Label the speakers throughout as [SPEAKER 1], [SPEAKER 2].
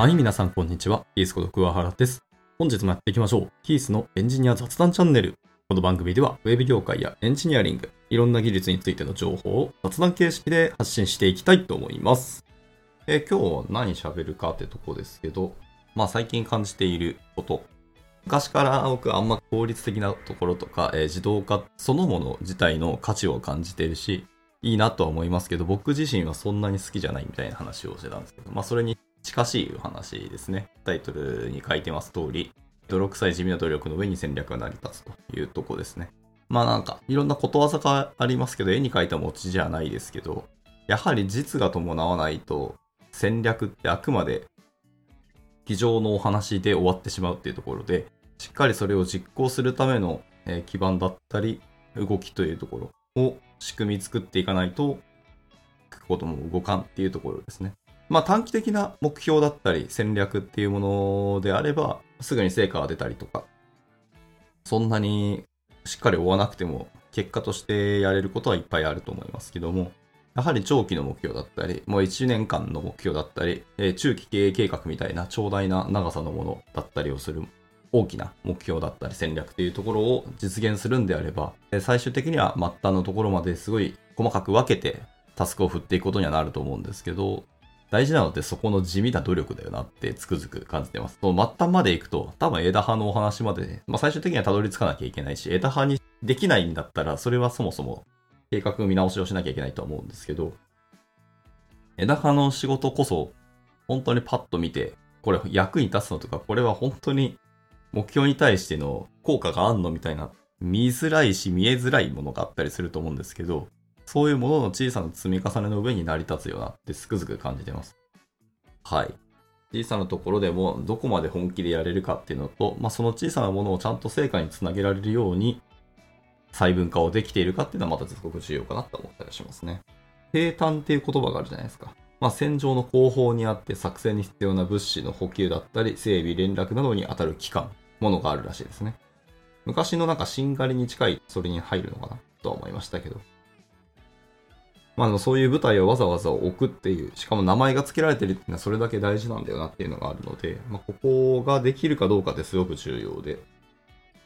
[SPEAKER 1] はい、皆さんこんにちは。キースこと桑原です。本日もやっていきましょう。キースのエンジニア雑談チャンネル。この番組では、ウェブ業界やエンジニアリング、いろんな技術についての情報を雑談形式で発信していきたいと思います。え、今日何喋るかってとこですけど、まあ最近感じていること。昔から僕あんま効率的なところとか、え、自動化そのもの自体の価値を感じているし、いいなとは思いますけど、僕自身はそんなに好きじゃないみたいな話をしてたんですけど、まあそれに近しいお話ですね。タイトルに書いてます通り、泥臭い地味な努力の上に戦略が成り立つというとこですね。まあなんか、いろんなことわざがありますけど、絵に描いた餅じゃないですけど、やはり実が伴わないと、戦略ってあくまで、机上のお話で終わってしまうっていうところで、しっかりそれを実行するための基盤だったり、動きというところを仕組み作っていかないと、書くことも動かんっていうところですね。まあ短期的な目標だったり戦略っていうものであれば、すぐに成果が出たりとか、そんなにしっかり追わなくても結果としてやれることはいっぱいあると思いますけども、やはり長期の目標だったり、もう1年間の目標だったり、え中期経営計画みたいな長大な長さのものだったりをする大きな目標だったり戦略っていうところを実現するんであれば、最終的には末端のところまですごい細かく分けてタスクを振っていくことにはなると思うんですけど、大事なのってそこの地味な努力だよなってつくづく感じてます。その末端まで行くと、多分枝葉のお話まで、ね、まあ最終的にはたどり着かなきゃいけないし、枝葉にできないんだったら、それはそもそも計画見直しをしなきゃいけないと思うんですけど、枝葉の仕事こそ、本当にパッと見て、これ役に立つのとか、これは本当に目標に対しての効果があんのみたいな、見づらいし見えづらいものがあったりすると思うんですけど、そういうものの小さな積み重ねの上に成り立つよなってつくづく感じてます。はい。小さなところでもどこまで本気でやれるかっていうのと、まあ、その小さなものをちゃんと成果につなげられるように細分化をできているかっていうのはまたすごく重要かなと思ったりしますね。平坦っていう言葉があるじゃないですか。まあ、戦場の後方にあって作戦に必要な物資の補給だったり、整備、連絡などに当たる機関、ものがあるらしいですね。昔のなんかしんがりに近いそれに入るのかなとは思いましたけど。まあ、そういう舞台をわざわざ置くっていう、しかも名前が付けられてるっていうのはそれだけ大事なんだよなっていうのがあるので、まあ、ここができるかどうかってすごく重要で、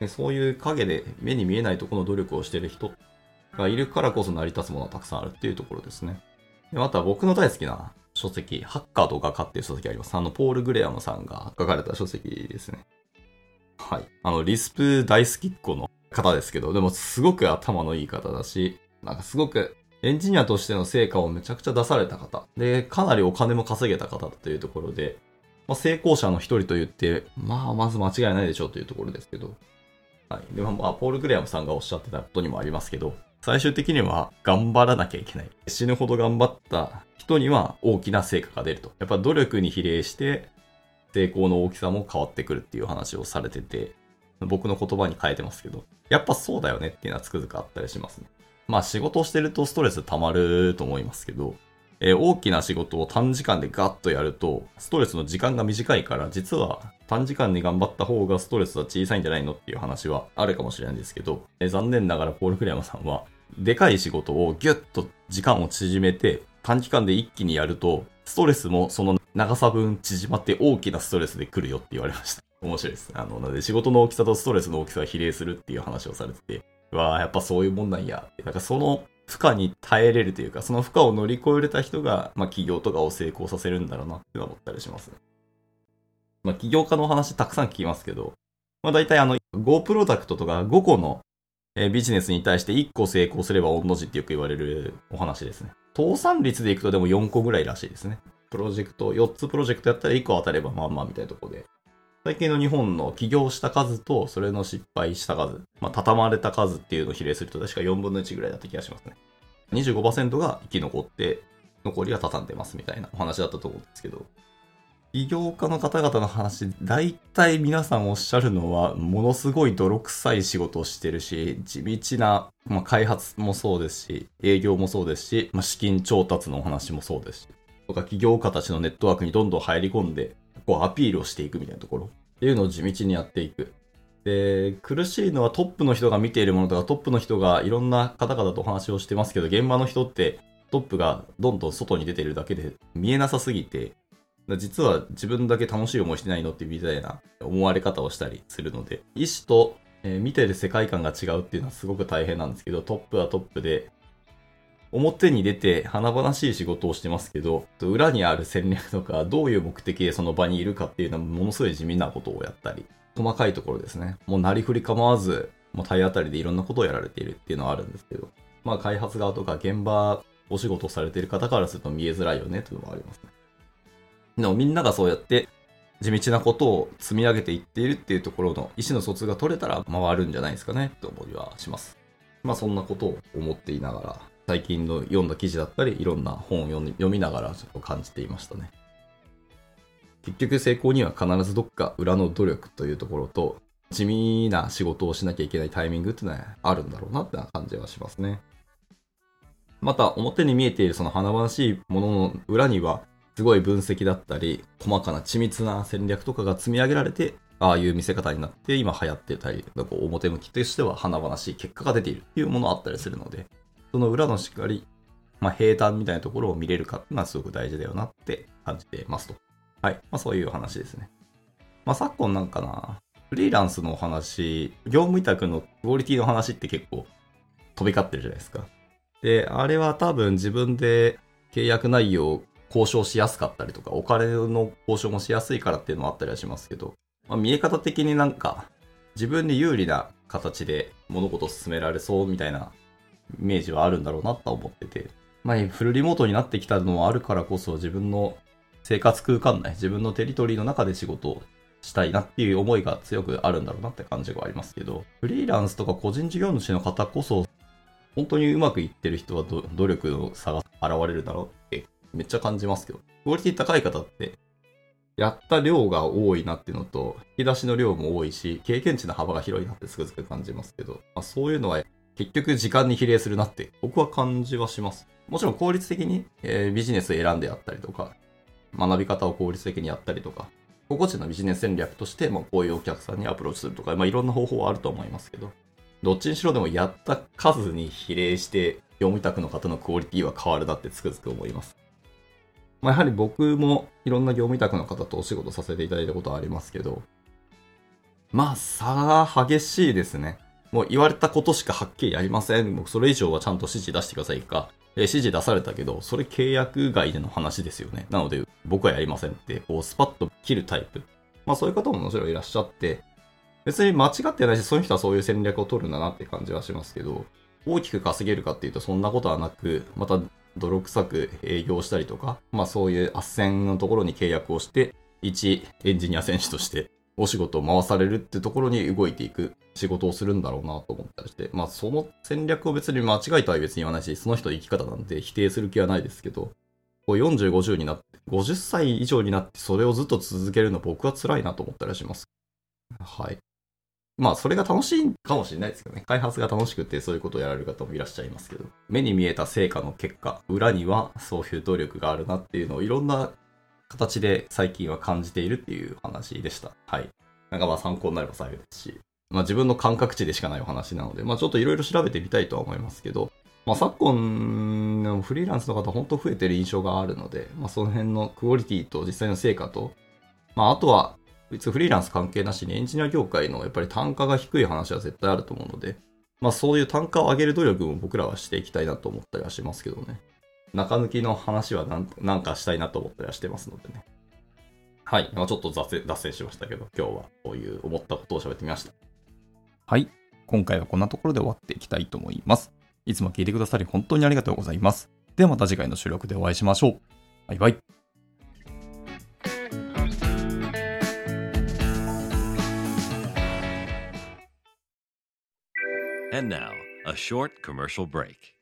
[SPEAKER 1] でそういう影で目に見えないところの努力をしてる人がいるからこそ成り立つものはたくさんあるっていうところですね。でまた僕の大好きな書籍、ハッカーと画家っていう書籍あります。あの、ポール・グレアムさんが書かれた書籍ですね。はい。あの、リスプ大好きっ子の方ですけど、でもすごく頭のいい方だし、なんかすごくエンジニアとしての成果をめちゃくちゃ出された方。で、かなりお金も稼げた方というところで、まあ、成功者の一人と言って、まあ、まず間違いないでしょうというところですけど。はい。でも、まあ、ポール・グレアムさんがおっしゃってたことにもありますけど、最終的には頑張らなきゃいけない。死ぬほど頑張った人には大きな成果が出ると。やっぱ努力に比例して、成功の大きさも変わってくるっていう話をされてて、僕の言葉に変えてますけど、やっぱそうだよねっていうのはつくづくあったりしますね。まあ仕事をしてるとストレス溜まると思いますけど、えー、大きな仕事を短時間でガッとやると、ストレスの時間が短いから、実は短時間に頑張った方がストレスは小さいんじゃないのっていう話はあるかもしれないんですけど、えー、残念ながらポール・クレヤマさんは、でかい仕事をギュッと時間を縮めて、短期間で一気にやると、ストレスもその長さ分縮まって大きなストレスで来るよって言われました。面白いです。あの、なので仕事の大きさとストレスの大きさが比例するっていう話をされてて、わあ、やっぱそういうもんなんや。なんかその負荷に耐えれるというか、その負荷を乗り越えれた人が、まあ企業とかを成功させるんだろうなって思ったりします。まあ起業家の話たくさん聞きますけど、まあ大体あの、Go プロダクトとか5個のビジネスに対して1個成功すれば御の字ってよく言われるお話ですね。倒産率でいくとでも4個ぐらいらしいですね。プロジェクト、4つプロジェクトやったら1個当たればまあまあみたいなとこで。最近の日本の起業した数と、それの失敗した数、まあ、畳まれた数っていうのを比例すると、確か4分の1ぐらいだった気がしますね。25%が生き残って、残りは畳んでますみたいなお話だったと思うんですけど、起業家の方々の話、大体皆さんおっしゃるのは、ものすごい泥臭い仕事をしてるし、地道な、まあ、開発もそうですし、営業もそうですし、まあ、資金調達のお話もそうですし、とか起業家たちのネットワークにどんどん入り込んで、こうアピールをしていくみたいなところっていうのを地道にやっていく。で、苦しいのはトップの人が見ているものとか、トップの人がいろんな方々とお話をしてますけど、現場の人ってトップがどんどん外に出てるだけで見えなさすぎて、実は自分だけ楽しい思いしてないのってみたいな思われ方をしたりするので、意思と、え、見てる世界観が違うっていうのはすごく大変なんですけど、トップはトップで、表に出て華々しい仕事をしてますけど、裏にある戦略とか、どういう目的でその場にいるかっていうのはものすごい地味なことをやったり、細かいところですね。もうなりふり構わず、もう体当たりでいろんなことをやられているっていうのはあるんですけど、まあ開発側とか現場お仕事をされている方からすると見えづらいよねというのもありますね。でもみんながそうやって地道なことを積み上げていっているっていうところの意思の疎通が取れたら回るんじゃないですかねって思いはします。まあそんなことを思っていながら、最近の読んだ記事だったり、いろんな本を読みながらちょっと感じていましたね。結局成功には必ずどっか裏の努力というところと、地味な仕事をしなきゃいけないタイミングっていうのはあるんだろうなってな感じはしますね。また表に見えているその華々しいものの裏には、すごい分析だったり、細かな緻密な戦略とかが積み上げられて、ああいう見せ方になって今流行ってたり、表向きとしては華々しい結果が出ているっていうものあったりするので、その裏のしっかり、まあ、平坦みたいなところを見れるかっていうのはすごく大事だよなって感じてますと。はい。まあそういう話ですね。まあ昨今なんかな、フリーランスのお話、業務委託のクオリティの話って結構飛び交ってるじゃないですか。で、あれは多分自分で契約内容を交渉しやすかったりとか、お金の交渉もしやすいからっていうのもあったりはしますけど、まあ、見え方的になんか自分に有利な形で物事を進められそうみたいなイメージはあるんだろうなと思ってて、まあ、フルリモートになってきたのもあるからこそ自分の生活空間内、自分のテリトリーの中で仕事をしたいなっていう思いが強くあるんだろうなって感じがありますけど、フリーランスとか個人事業主の方こそ本当にうまくいってる人は努力の差が現れるだろうってめっちゃ感じますけど、クオリティ高い方って、やった量が多いなっていうのと、引き出しの量も多いし、経験値の幅が広いなってつくづく感じますけど、まあ、そういうのは結局時間に比例するなって僕は感じはします。もちろん効率的に、えー、ビジネスを選んでやったりとか、学び方を効率的にやったりとか、個々人のビジネス戦略として、まあ、こういうお客さんにアプローチするとか、まあ、いろんな方法はあると思いますけど、どっちにしろでもやった数に比例して業務委託の方のクオリティは変わるなってつくづく思います。まあ、やはり僕もいろんな業務委託の方とお仕事させていただいたことはありますけど、まあ差が激しいですね。もう言われたことしかはっきりやりません。もうそれ以上はちゃんと指示出してくださいか。え指示出されたけど、それ契約外での話ですよね。なので僕はやりませんって、こうスパッと切るタイプ。まあそういう方ももちろんいらっしゃって、別に間違ってないし、その人はそういう戦略を取るんだなって感じはしますけど、大きく稼げるかっていうとそんなことはなく、また泥臭く営業したりとか、まあそういう斡旋のところに契約をして、一エンジニア選手としてお仕事を回されるってところに動いていく仕事をするんだろうなと思ったりして、まあその戦略を別に間違いとは別に言わないし、その人の生き方なんで否定する気はないですけど、こう40、50になって、50歳以上になってそれをずっと続けるの僕は辛いなと思ったりします。はい。まあ、それが楽しいかもしれないですけどね。開発が楽しくてそういうことをやられる方もいらっしゃいますけど、目に見えた成果の結果、裏にはそういう努力があるなっていうのをいろんな形で最近は感じているっていう話でした。はい。なんかまあ参考になれば幸いですし、まあ自分の感覚値でしかないお話なので、まあちょっといろいろ調べてみたいとは思いますけど、まあ昨今のフリーランスの方本当増えてる印象があるので、まあその辺のクオリティと実際の成果と、まああとは別にフリーランス関係なしにエンジニア業界のやっぱり単価が低い話は絶対あると思うので、まあそういう単価を上げる努力も僕らはしていきたいなと思ったりはしますけどね。中抜きの話はなんなんかしたいなと思ったりはしてますのでね。はい。まあ、ちょっと脱線しましたけど、今日はこういう思ったことを喋ってみました。はい。今回はこんなところで終わっていきたいと思います。いつも聞いてくださり本当にありがとうございます。ではまた次回の収録でお会いしましょう。バイバイ。And now, a short commercial break.